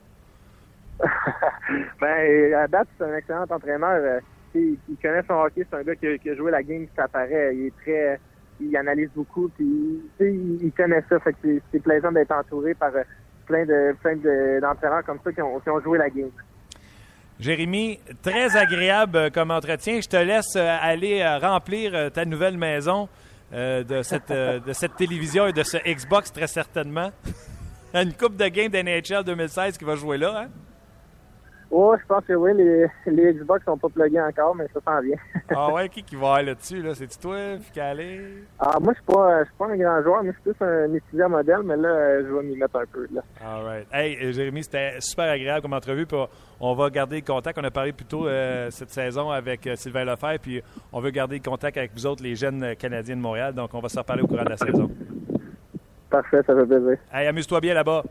ben, à date, c'est un excellent entraîneur. Euh, il, connaît son hockey. C'est un gars qui, a joué la game, ça paraît. Il est très, il analyse beaucoup, puis il, il connaît ça. Fait que c'est plaisant d'être entouré par euh, plein de plein d'entraîneurs comme ça qui ont, qui ont joué la game. Jérémy, très agréable comme entretien. Je te laisse aller remplir ta nouvelle maison de, cette, de cette télévision et de ce Xbox, très certainement. Une coupe de game d'NHL 2016 qui va jouer là, hein? Oh, je pense que oui, les, les Xbox sont pas plugués encore, mais ça s'en vient. ah ouais, qui qui va aller là-dessus? Là? C'est-tu toi, Ficalé? Ah, moi, je suis pas, je suis pas un grand joueur, mais je suis plus un étudiant modèle, mais là, je vais m'y mettre un peu. Là. All right. Hey, Jérémy, c'était super agréable comme entrevue. Puis on va garder le contact. On a parlé plus tôt euh, cette saison avec euh, Sylvain Lefebvre, puis on veut garder le contact avec vous autres, les jeunes Canadiens de Montréal. Donc, on va se reparler au courant de la saison. Parfait, ça fait plaisir. Hey, amuse-toi bien là-bas.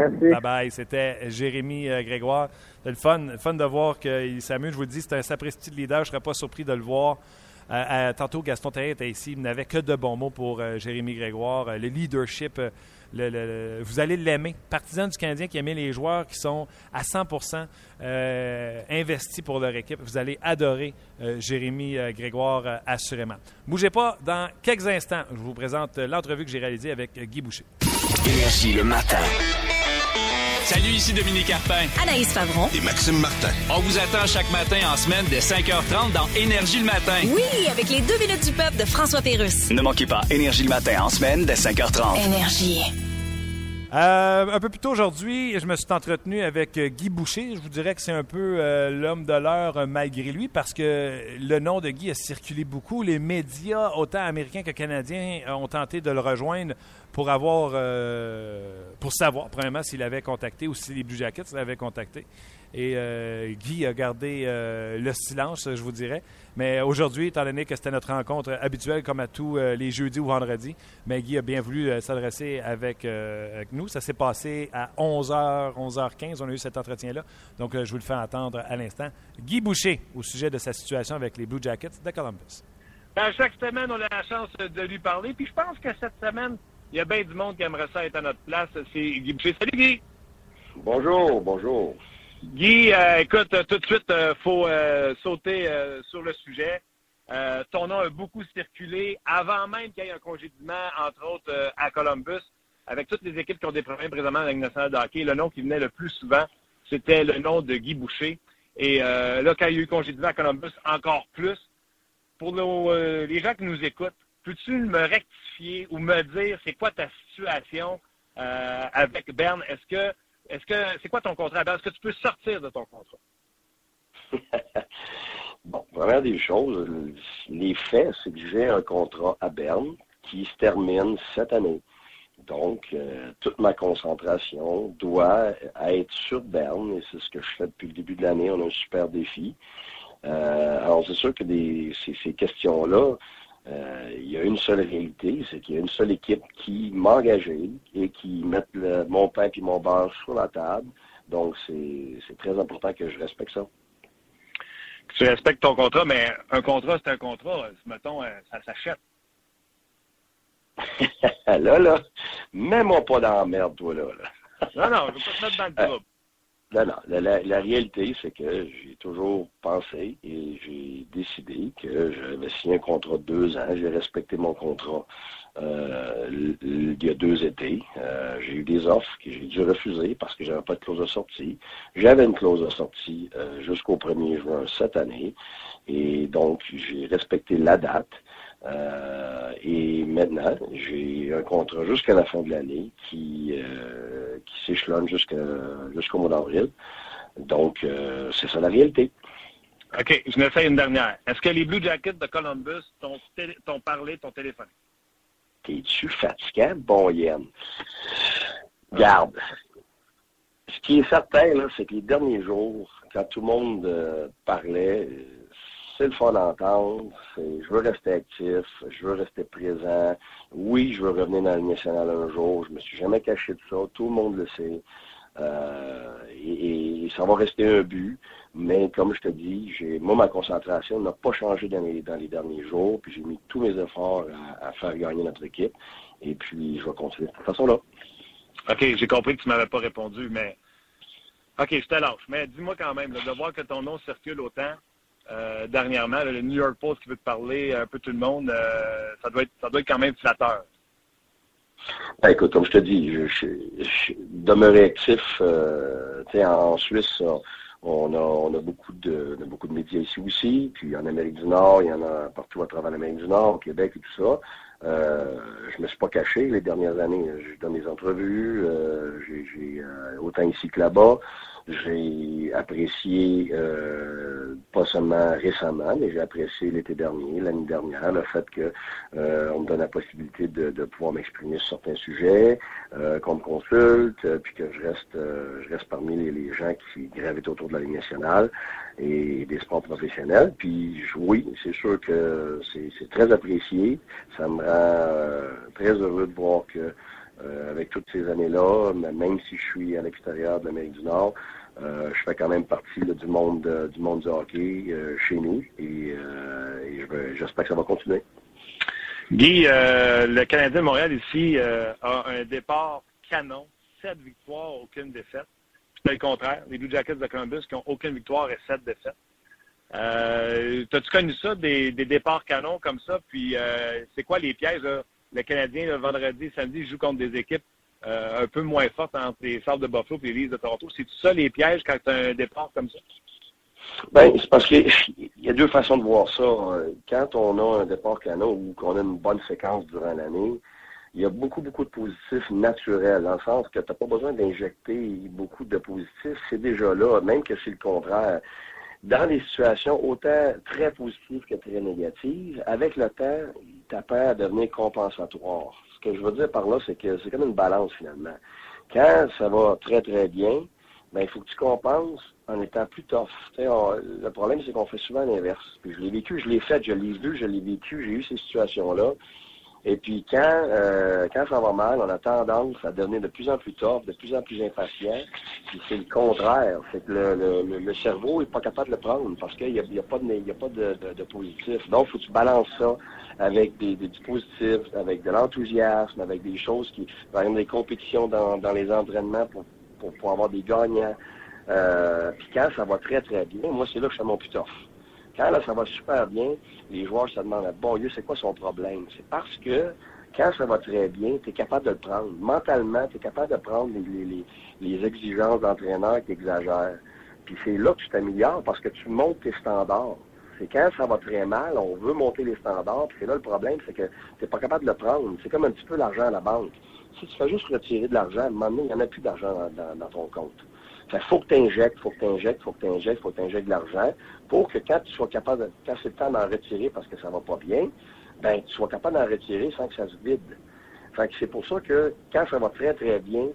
Merci. Bye bye. C'était Jérémy euh, Grégoire. C'est le fun, fun de voir qu'il s'amuse. Je vous le dis, c'est un sapristi de leader. Je ne serais pas surpris de le voir. Euh, tantôt, Gaston Terrier était ici. Il n'avait que de bons mots pour euh, Jérémy Grégoire. le leadership, vous allez l'aimer. Partisan du Canadien qui aimait les joueurs qui sont à 100% investis pour leur équipe. Vous allez adorer Jérémy Grégoire, assurément. Bougez pas. Dans quelques instants, je vous présente l'entrevue que j'ai réalisée avec Guy Boucher. Énergie le matin. Salut, ici Dominique Carpin. Anaïs Favron. Et Maxime Martin. On vous attend chaque matin en semaine dès 5h30 dans Énergie le matin. Oui, avec les deux minutes du peuple de François Pérusse. Ne manquez pas Énergie le matin en semaine dès 5h30. Énergie. Euh, un peu plus tôt aujourd'hui, je me suis entretenu avec euh, Guy Boucher. Je vous dirais que c'est un peu euh, l'homme de l'heure malgré lui parce que le nom de Guy a circulé beaucoup. Les médias, autant américains que canadiens, ont tenté de le rejoindre pour avoir, pour savoir, premièrement, s'il avait contacté ou si les Blue Jackets l'avaient contacté. Et Guy a gardé le silence, je vous dirais. Mais aujourd'hui, étant donné que c'était notre rencontre habituelle comme à tous euh, les jeudis ou vendredis, mais Guy a bien voulu euh, s'adresser avec, euh, avec, nous. Ça s'est passé à 11h, 11h15. On a eu cet entretien-là. Donc, je vous le fais entendre à l'instant. Guy Boucher, au sujet de sa situation avec les Blue Jackets de Columbus. À chaque semaine, on a la chance de lui parler. Puis je pense que cette semaine, il y a bien du monde qui aimerait ça être à notre place. C'est Guy Boucher. Salut, Guy! Bonjour, bonjour. Guy, euh, écoute, tout de suite, euh, faut euh, sauter sur le sujet. ton nom a beaucoup circulé avant même qu'il y ait un congédiement, entre autres, à Columbus, avec toutes les équipes qui ont des problèmes présentement Ligue nationale hockey. Le nom qui venait le plus souvent, c'était le nom de Guy Boucher. Et là, quand il y a eu congédiement à Columbus, encore plus. Pour les gens qui nous écoutent, peux-tu me rectifier ou me dire c'est quoi ta situation avec Berne? Est-ce que est-ce que c'est quoi ton contrat? Est-ce que tu peux sortir de ton contrat? bon, première des choses, les faits, c'est que j'ai un contrat à Berne qui se termine cette année. Donc, euh, toute ma concentration doit être sur Berne et c'est ce que je fais depuis le début de l'année. On a un super défi. Euh, alors, c'est sûr que ces questions-là, euh, il y a une seule réalité, c'est qu'il y a une seule équipe qui m'a engagé et qui met mon pain et mon beurre sur la table. Donc, c'est très important que je respecte ça. Tu respectes ton contrat, mais un contrat, c'est un contrat. Mettons, euh, ça s'achète. là, là, mets-moi pas dans la merde, toi, là. non, non, je ne veux pas te mettre dans le trouble. Non, non. La, réalité, c'est que j'ai toujours pensé et j'ai décidé que j'avais signé un contrat de deux ans. J'ai respecté mon contrat euh, il y a deux étés. Euh, j'ai eu des offres que j'ai dû refuser parce que j'avais pas de clause de sortie. J'avais une clause de sortie euh, jusqu'au 1er juin cette année. Et donc, j'ai respecté la date. Euh, et maintenant, j'ai un contrat jusqu'à la fin de l'année qui, euh, qui s'échelonne jusqu'au mois d'avril. Donc, euh, c'est ça la réalité. OK, je me fais une dernière. Est-ce que les Blue Jackets de Columbus t'ont parlé, ton téléphone? T'es-tu fatiguant, bon Yann? Garde. Ce qui est certain, c'est que les derniers jours, quand tout le monde parlait, c'est le fun d'entendre. Je veux rester actif, je veux rester présent. Oui, je veux revenir dans le national un jour. Je me suis jamais caché de ça. Tout le monde le sait. Euh, et, ça va rester un but. Mais comme je te dis, moi, ma concentration n'a pas changé dans les, derniers jours. Puis j'ai mis tous mes efforts à, faire gagner notre équipe. Et puis, je vais continuer de cette façon-là. OK, j'ai compris que tu ne m'avais pas répondu, mais OK, je te lâche. Mais dis-moi quand même, de voir que ton nom circule autant, euh, dernièrement, le New York Post qui veut te parler, un peu tout le monde, euh, ça, doit être, ça doit être quand même flatteur. Ben, écoute, comme je te dis, je, je, je demeurer actif. Euh, en Suisse, on a, on a beaucoup de on a beaucoup de médias ici aussi. Puis en Amérique du Nord, il y en a partout à travers l'Amérique du Nord, au Québec et tout ça. Euh, je me suis pas caché les dernières années. Je donne des entrevues, euh, j'ai euh, autant ici que là-bas. J'ai apprécié, euh, pas seulement récemment, mais j'ai apprécié l'été dernier, l'année dernière, le fait que euh, on me donne la possibilité de, de pouvoir m'exprimer sur certains sujets, euh, qu'on me consulte, puis que je reste, je reste parmi les, les, gens qui gravitent autour de la Ligue nationale et des sports professionnels. Puis oui, c'est sûr que c'est très apprécié. Ça me rend euh, très heureux de voir que euh, avec toutes ces années-là, même si je suis à l'extérieur de l'Amérique du Nord, euh, je fais quand même partie du monde du monde du hockey chez nous et, et j'espère que ça va continuer. Guy, le Canadien de Montréal ici a un départ canon, sept victoires, aucune défaite. C'est le contraire, les Blue Jackets de Columbus qui ont aucune victoire et sept défaites. Euh, T'as-tu connu ça, des, départs canons comme ça? Puis c'est quoi les pièges? Le Canadien, le vendredi, samedi, joue contre des équipes euh, un peu moins fortes entre les Sables de Buffalo et les Leafs de Toronto. C'est tout ça les pièges quand tu as un départ comme ça? Ben, c'est parce qu'il y a deux façons de voir ça. Quand on a un départ canon ou qu'on a une bonne séquence durant l'année, il y a beaucoup, beaucoup de positifs naturels, dans le sens que tu n'as pas besoin d'injecter beaucoup de positifs. C'est déjà là, même que c'est le contraire. Dans des situations autant très positives que très négatives, avec le temps, t'apprends à devenir compensatoire. Ce que je veux dire par là, c'est que c'est comme une balance finalement. Quand ça va très, très bien, ben, il faut que tu compenses en étant plus tough. Le problème, c'est qu'on fait souvent l'inverse. Puis je l'ai vécu, je l'ai fait, je l'ai vu, je l'ai vécu, j'ai eu ces situations-là. Et puis quand, euh, quand ça va mal, on a tendance à devenir de plus en plus tough, de plus en plus impatient. Puis c'est le contraire. C'est que le, le, le, cerveau n'est pas capable de le prendre parce qu'il n'y a, a, pas, de, y a pas de, de, de positif. Donc, faut que tu balances ça avec des, des, du positif, avec de l'enthousiasme, avec des choses qui, par exemple, des compétitions dans, dans les entraînements pour, pour, pour avoir des gagnants. Euh, puis quand ça va très, très bien, moi, c'est là que je suis mon plus tough. Quand là, ça va super bien, les joueurs se demandent, bon Dieu, c'est quoi son problème? C'est parce que quand ça va très bien, tu es capable de le prendre. Mentalement, tu es capable de prendre les, exigences d'entraîneur qui exagèrent. Puis c'est là que tu t'améliores parce que tu montes tes standards. C'est quand ça va très mal, on veut monter les standards, puis c'est là le problème, c'est que tu n'es pas capable de le prendre. C'est comme un petit peu l'argent à la banque. Si tu fais juste retirer de l'argent, à un moment donné, il n'y en a plus d'argent dans ton compte. Fait faut que tu injectes, faut que tu injectes, faut que tu injectes, faut que tu injectes de l'argent pour que quand tu sois capable, de, quand c'est le temps d'en retirer parce que ça va pas bien, ben tu sois capable d'en retirer sans que ça se vide. Fait que c'est pour ça que quand ça va très très bien,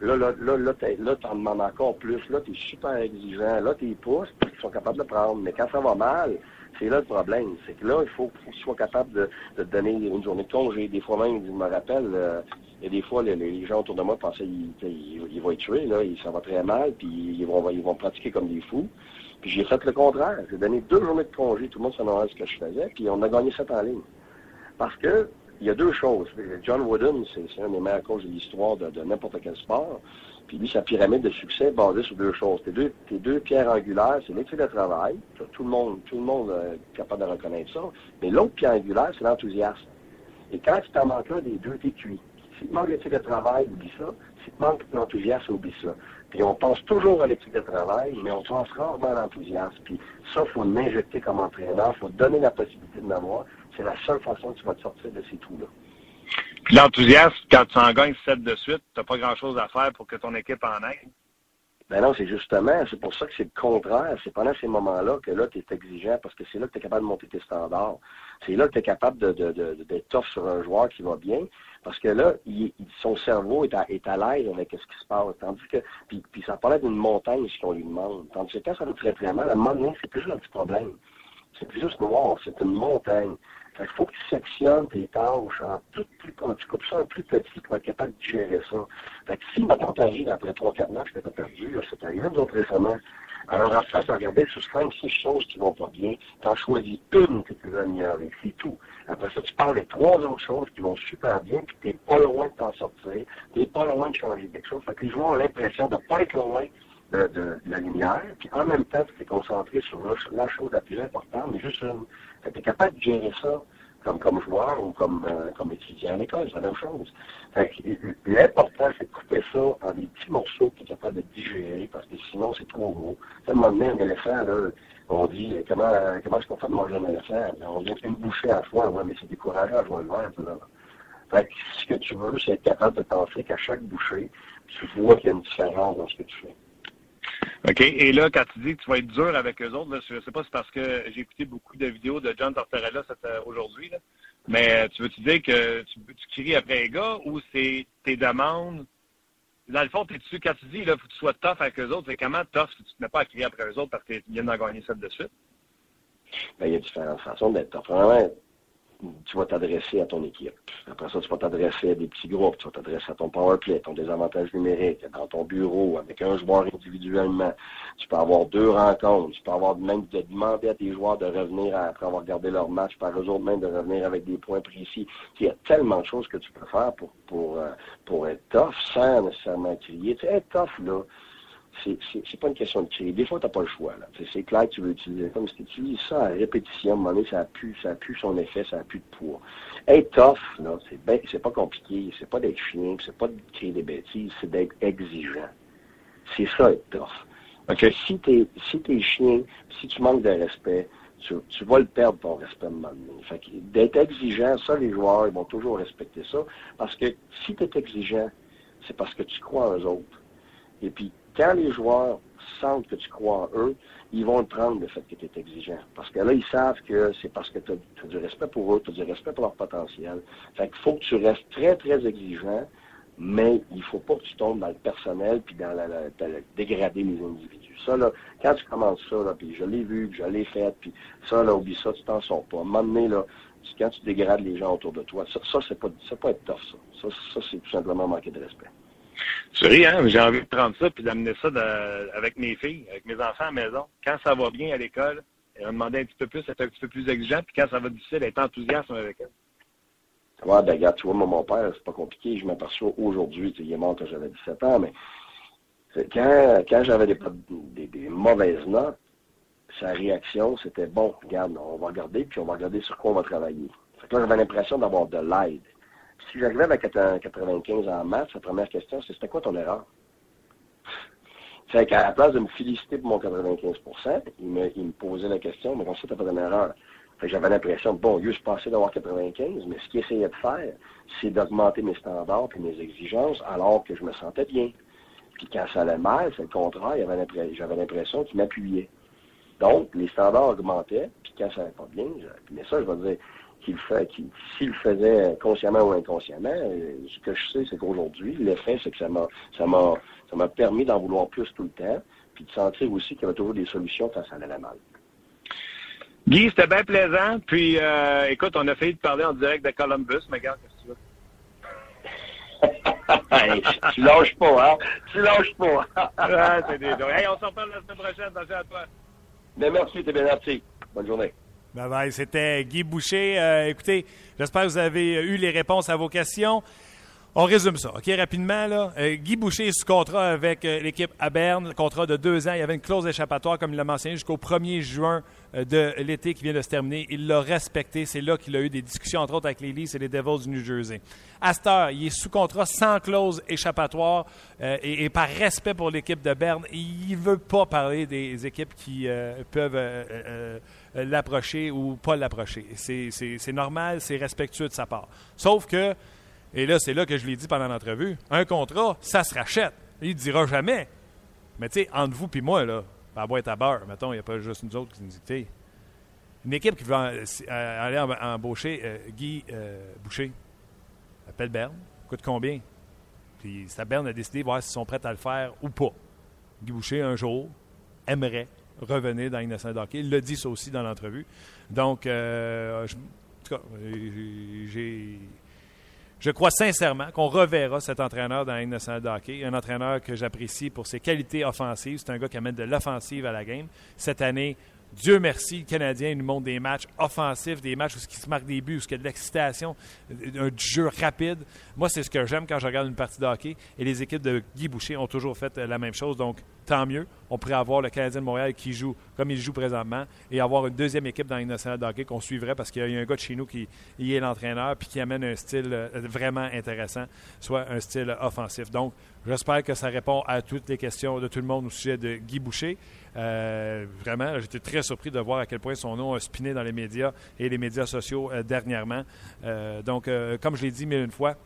là, là, là, là, là t'en demandes encore plus, là, tu es super exigeant, là, tu pousses, parce qu'ils sont capables de prendre. Mais quand ça va mal, c'est là le problème. C'est que là, il faut, que tu sois capable de, te donner une journée de congé. Des fois même, je me rappelle, euh, et des fois, les, gens autour de moi pensaient qu'ils il, vont être tués, là, ça va très mal, puis ils vont, ils pratiquer comme des fous. Puis j'ai fait le contraire. J'ai donné deux journées de congé, tout le monde se demandait ce que je faisais, puis on a gagné sept en ligne. Parce que il y a deux choses. John Wooden, c'est un des meilleurs coachs de l'histoire de n'importe quel sport. Puis lui, sa pyramide de succès est basée sur deux choses. Tes deux, tes deux pierres angulaires, c'est l'éthique de travail. Tout le monde, tout le monde est capable de reconnaître ça. Mais l'autre pierre angulaire, c'est l'enthousiasme. Et quand tu t'en manques un des deux, t'es cuit. Si tu manques l'éthique de travail, oublie ça. Si tu manques l'enthousiasme, oublie ça. Puis on pense toujours à l'éthique de travail, mais on pense rarement à l'enthousiasme. Puis ça, il faut l'injecter comme entraîneur, il faut donner la possibilité de l'avoir. C'est la seule façon que tu vas te sortir de ces trous-là. Puis l'enthousiasme, quand tu en gagnes 7 de suite, tu n'as pas grand-chose à faire pour que ton équipe en aille. Ben non, c'est justement, c'est pour ça que c'est le contraire. C'est pendant ces moments-là que là, tu es exigeant parce que c'est là que tu es capable de monter tes standards. C'est là que tu es capable de, de, de, d'être tough sur un joueur qui va bien. Parce que là, son cerveau est à, est à l'aise avec ce qui se passe. Tandis que, puis, puis ça parlait d'une montagne, ce qu'on lui demande. Tandis que quand ça très très mal, à un moment c'est plus un petit problème. C'est plus juste noir, c'est une montagne. Fait qu'il faut que tu sectionnes tes tâches en tout plus, quand tu coupes ça en plus petit pour être capable de gérer ça. Fait que si, maintenant, t'arrives après 3-4 matchs que t'as perdu, là, c'est arrivé nous autres récemment, alors en fait, regarder sur 5-6 choses qui vont pas bien, t'en choisis une que tu veux améliorer, c'est tout. Après ça, tu parles des trois autres choses qui vont super bien, puis t'es pas loin de t'en sortir, t'es pas loin de changer quelque chose. Fait que les joueurs ont l'impression de pas être loin, de, la lumière, puis en même temps, tu es concentré sur la chose la plus importante, mais juste une. Tu es capable de gérer ça comme, comme joueur ou comme, euh, comme étudiant à l'école, c'est la même chose. Fait l'important, c'est de couper ça en des petits morceaux que tu es capable de digérer, parce que sinon, c'est trop gros. À un moment un éléphant, là, on dit, comment, comment est-ce qu'on fait de manger un éléphant? On vient une bouchée à la fois, ouais, mais c'est décourageant à jouer le verre, là. Fait que ce que tu veux, c'est être capable de penser qu'à chaque bouchée, tu vois qu'il y a une différence dans ce que tu fais. OK? Et là, quand tu dis que tu vas être dur avec eux autres, je ne sais pas si c'est parce que j'ai écouté beaucoup de vidéos de John Tortorella euh, aujourd'hui, mais euh, tu veux-tu dire que tu, tu cries après les gars ou c'est tes demandes? Dans le fond, t'es dessus, quand tu dis que tu sois tough avec eux autres, c'est comment tough si tu te mets pas à crier après eux autres parce qu'ils viennent d'en gagner ça de suite? Ben, il y a différentes façons d'être tough. Tu vas t'adresser à ton équipe. Après ça, tu vas t'adresser à des petits groupes. Tu vas t'adresser à ton power play, ton désavantage numérique, dans ton bureau, avec un joueur individuellement. Tu peux avoir deux rencontres. Tu peux avoir même de demander à tes joueurs de revenir après avoir regardé leur match, par eux autres même de revenir avec des points précis. Il y a tellement de choses que tu peux faire pour, pour, euh, pour être tough sans nécessairement crier. Tu sais, être tough, là, c'est pas une question de crier. Des fois, tu n'as pas le choix. C'est clair que tu veux utiliser. Comme si tu utilises ça à répétition, à un moment donné, ça a plus, ça a plus son effet, ça a plus de poids. Être tough, là, c'est ben- c'est pas compliqué. C'est pas d'être chien, c'est pas de crier des bêtises, c'est d'être exigeant. C'est ça, être tough. Parce que si t'es si t'es chien, si tu manques de respect, tu, tu vas le perdre ton respect de moment donné. Fait que d'être exigeant, ça, les joueurs, ils vont toujours respecter ça. Parce que si tu es exigeant, c'est parce que tu crois en eux autres. Et puis, quand les joueurs sentent que tu crois en eux, ils vont le prendre, le fait que tu es exigeant. Parce que là, ils savent que c'est parce que tu as, du respect pour eux, tu as du respect pour leur potentiel. Fait qu'il faut que tu restes très, très exigeant, mais il faut pas que tu tombes dans le personnel puis dans, la, la- le dégrader les individus. Ça, là, quand tu commences ça, là, puis je l'ai vu, puis je l'ai fait, puis ça, là, oublie ça, tu t'en sors pas. À un moment donné, là, quand tu dégrades les gens autour de toi, ça, ça c'est pas, pas être tough, ça. Ça, ça c'est tout simplement manquer de respect. Tu ris, hein? J'ai envie de prendre ça puis d'amener ça avec mes filles, avec mes enfants à la maison. Quand ça va bien à l'école, et on demander un petit peu plus, être un petit peu plus exigeant, puis quand ça va difficile, être enthousiaste avec elles. Ouais, ben regarde, tu vois, moi, mon père, c'est pas compliqué, je m'aperçois aujourd'hui, il est mort quand j'avais 17 ans, mais c'est quand, quand j'avais des, des, des mauvaises notes, sa réaction, c'était bon, regarde, on va regarder, puis on va regarder sur quoi on va travailler. Fait que là, j'avais l'impression d'avoir de l'aide. Si j'arrivais un 95 en maths, sa première question, c'était quoi ton erreur? Fait qu'à la place de me féliciter pour mon 95 il me, il me posait la question, mais comme ça, t'as pas une erreur. Fait j'avais l'impression, bon, Dieu, je passais d'avoir 95, mais ce qu'il essayait de faire, c'est d'augmenter mes standards et mes exigences alors que je me sentais bien. Puis quand ça allait mal, c'est le contraire, j'avais l'impression qu'il m'appuyait. Donc, les standards augmentaient, puis quand ça allait pas bien, mais ça, je veux dire, qu'il fait, qu'il, s'il le faisait consciemment ou inconsciemment, euh, ce que je sais, c'est qu'aujourd'hui, l'effet, c'est que ça m'a, ça m'a, ça m'a permis d'en vouloir plus tout le temps, puis de sentir aussi qu'il y avait toujours des solutions quand ça allait mal. Guy, c'était bien plaisant. Puis, euh, écoute, on a failli te parler en direct de Columbus, mais regarde, qu'est-ce que tu veux? Hey, tu lâches pas, hein? Tu lâches pas. Ah, c'est des drôles. Hey, on s'en reparle la semaine prochaine. Attention à toi. Mais merci, t'es bien gentil. Bonne journée. Bye bye. C'était Guy Boucher. Euh, écoutez, j'espère que vous avez eu les réponses à vos questions. On résume ça, OK, rapidement. Là. Euh, Guy Boucher est sous contrat avec euh, l'équipe à Berne, contrat de deux ans. Il y avait une clause échappatoire, comme il l'a mentionné, jusqu'au 1er juin de l'été qui vient de se terminer. Il l'a respecté. C'est là qu'il a eu des discussions, entre autres, avec les Leafs et les Devils du New Jersey. Astor, il est sous contrat sans clause échappatoire et, et par respect pour l'équipe de Berne, il ne veut pas parler des équipes qui peuvent l'approcher ou pas l'approcher. C'est- normal, c'est respectueux de sa part. Sauf que et là, c'est là que je l'ai dit pendant l'entrevue. Un contrat, ça se rachète. Il ne dira jamais. Mais tu sais, entre vous et moi, là, à boîte à beurre, mettons, il n'y a pas juste nous autres qui nous dictent. Une équipe qui veut euh, aller em- embaucher euh, Guy euh, Boucher, appelle Berne, coûte combien? Puis à Berne de décider voir s'ils sont prêts à le faire ou pas. Guy Boucher, un jour, aimerait revenir dans l'innocent hockey. Il l'a dit ça aussi dans l'entrevue. Donc, euh, je- j'ai- je crois sincèrement qu'on reverra cet entraîneur dans la Ligue. Un entraîneur que j'apprécie pour ses qualités offensives. C'est un gars qui amène de l'offensive à la game. Cette année, Dieu merci, le Canadien nous montre des matchs offensifs, des matchs où il se marque des buts, où il y a de l'excitation, un jeu rapide. Moi, c'est ce que j'aime quand je regarde une partie de hockey. Et les équipes de Guy Boucher ont toujours fait euh, la même chose. Donc, tant mieux. On pourrait avoir le Canadien de Montréal qui joue comme il joue présentement et avoir une deuxième équipe dans la nationale de hockey qu'on suivrait parce qu'il y a un gars de chez nous qui est l'entraîneur puis qui amène un style euh, vraiment intéressant, soit un style offensif. Donc, j'espère que ça répond à toutes les questions de tout le monde au sujet de Guy Boucher. Euh, vraiment, j'étais très surpris de voir à quel point son nom a spiné dans les médias et les médias sociaux euh, dernièrement. Euh, donc, comme je l'ai dit mille fois,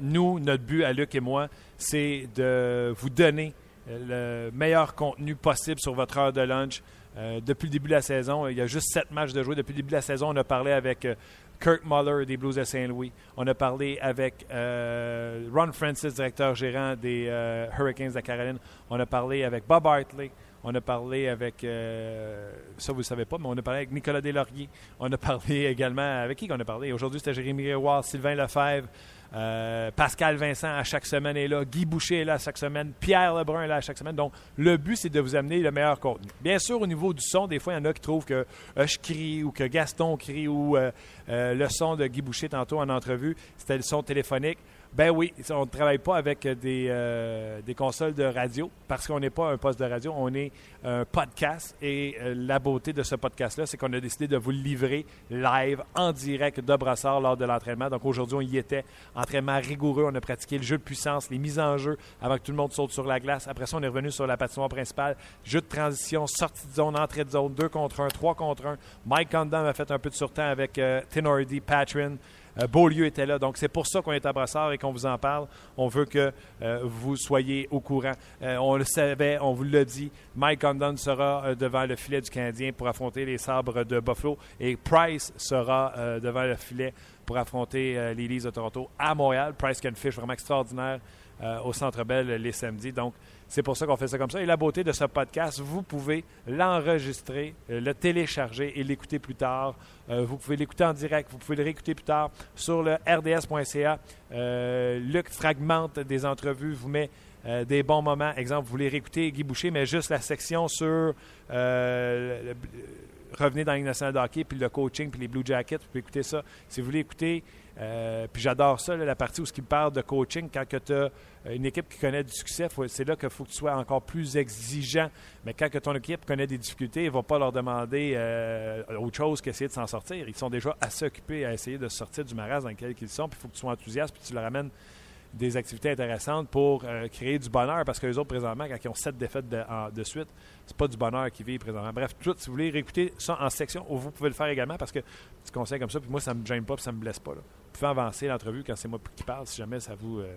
nous, notre but à Luc et moi, c'est de vous donner le meilleur contenu possible sur votre heure de lunch. depuis le début de la saison, il y a juste sept matchs de jouer. Depuis le début de la saison, on a parlé avec Kirk Muller des Blues de Saint-Louis. On a parlé avec Ron Francis, directeur gérant des Hurricanes de Caroline. On a parlé avec Bob Hartley. On a parlé avec, euh, ça vous ne savez pas, mais on a parlé avec Nicolas Deslauriers. On a parlé également, avec qui qu'on a parlé? Aujourd'hui, c'était Jérémy Réouard, Sylvain Lefebvre, euh, Pascal Vincent à chaque semaine est là, Guy Boucher est là à chaque semaine, Pierre Lebrun est là à chaque semaine. Donc, le but, c'est de vous amener le meilleur contenu. Bien sûr, au niveau du son, des fois, il y en a qui trouvent que euh, je crie ou que Gaston crie ou le son de Guy Boucher tantôt en entrevue, c'était le son téléphonique. Ben oui, on ne travaille pas avec des, euh, des consoles de radio parce qu'on n'est pas un poste de radio, on est un podcast. Et euh, la beauté de ce podcast-là, c'est qu'on a décidé de vous livrer live, en direct de Brassard lors de l'entraînement. Donc aujourd'hui, on y était. Entraînement rigoureux, on a pratiqué le jeu de puissance, les mises en jeu avant que tout le monde saute sur la glace. Après ça, on est revenu sur la patinoire principale. Jeu de transition, sortie de zone, entrée de zone, 2 contre 1, 3 contre 1. Mike Condon a fait un peu de surtemps avec euh, Tenordi, Patrin. Euh, Beaulieu était là. Donc, c'est pour ça qu'on est à Brassard et qu'on vous en parle. On veut que euh, vous soyez au courant. Euh, on le savait, on vous l'a dit. Mike Condon sera devant le filet du Canadien pour affronter les sabres de Buffalo et Price sera devant le filet pour affronter les de Toronto à Montréal. Price qui a une vraiment extraordinaire au Centre Bell les samedis. Donc, c'est pour ça qu'on fait ça comme ça. Et la beauté de ce podcast, vous pouvez l'enregistrer, euh, le télécharger et l'écouter plus tard. Euh, vous pouvez l'écouter en direct, vous pouvez le réécouter plus tard sur le rds.ca. Euh, Luc fragmente des entrevues, vous met des bons moments. Exemple, vous voulez réécouter Guy Boucher, mais juste la section sur revenez dans la nationale de hockey, puis le coaching, puis les Blue Jackets, vous pouvez écouter ça. Si vous voulez écouter, euh, puis j'adore ça, la partie où ce qui parle de coaching, quand tu as une équipe qui connaît du succès, c'est là qu'il faut que tu sois encore plus exigeant. Mais quand que ton équipe connaît des difficultés, il ne va pas leur demander euh, autre chose qu'essayer de s'en sortir. Ils sont déjà assez occupés à essayer de sortir du maras dans lequel ils sont, puis il faut que tu sois enthousiaste, puis tu leur amènes des activités intéressantes pour euh, créer du bonheur parce que les autres, présentement, quand ils ont sept défaites de suite, c'est pas du bonheur qu'ils vivent présentement. Bref, tout, si vous voulez réécouter ça en section, vous pouvez le faire également parce que petit conseil comme ça, puis moi, ça me gêne pas, puis ça me blesse pas. Vous pouvez avancer l'entrevue quand c'est moi qui parle si jamais ça vous, euh,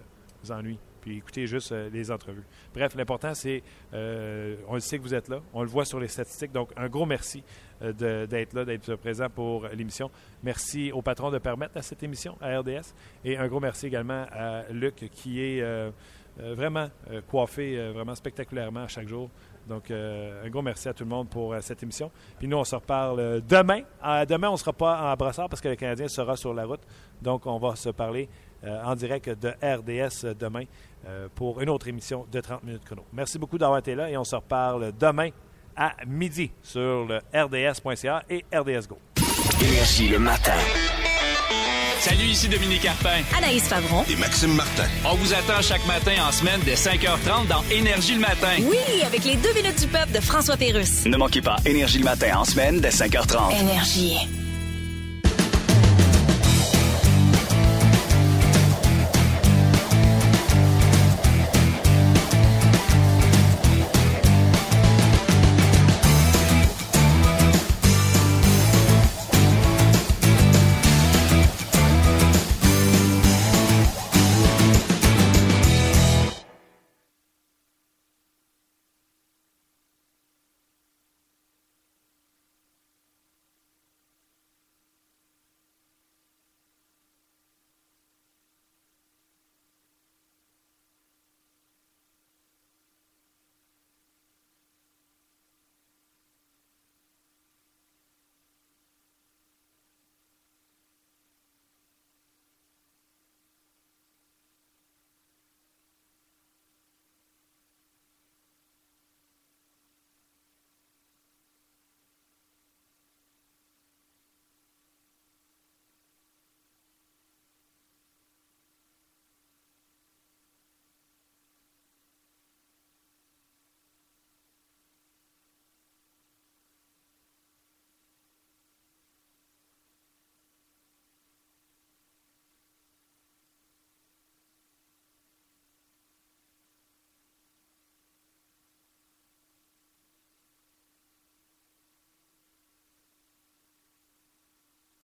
ennuie. Puis écoutez juste euh, les entrevues. Bref, l'important, c'est, on le sait que vous êtes là, on le voit sur les statistiques, donc un gros merci euh, d'être là, d'être présent pour l'émission. Merci au patron de permettre à cette émission, à RDS. Et un gros merci également à Luc qui est euh, euh, vraiment coiffé vraiment spectaculairement à chaque jour. Donc, un gros merci à tout le monde pour cette émission. Puis nous, on se reparle demain. demain, on ne sera pas en brassard parce que le Canadien sera sur la route. Donc, on va se parler en direct de RDS demain pour une autre émission de 30 minutes chrono. Merci beaucoup d'avoir été là et on se reparle demain à midi sur le rds.ca et RDS Go. Énergie le matin. Salut, ici Dominique Carpin. Anaïs Favron. Et Maxime Martin. On vous attend chaque matin en semaine dès 5h30 dans Énergie le matin. Oui, avec les deux minutes du peuple de François Pérusse. Ne manquez pas Énergie le matin en semaine dès 5h30. Énergie.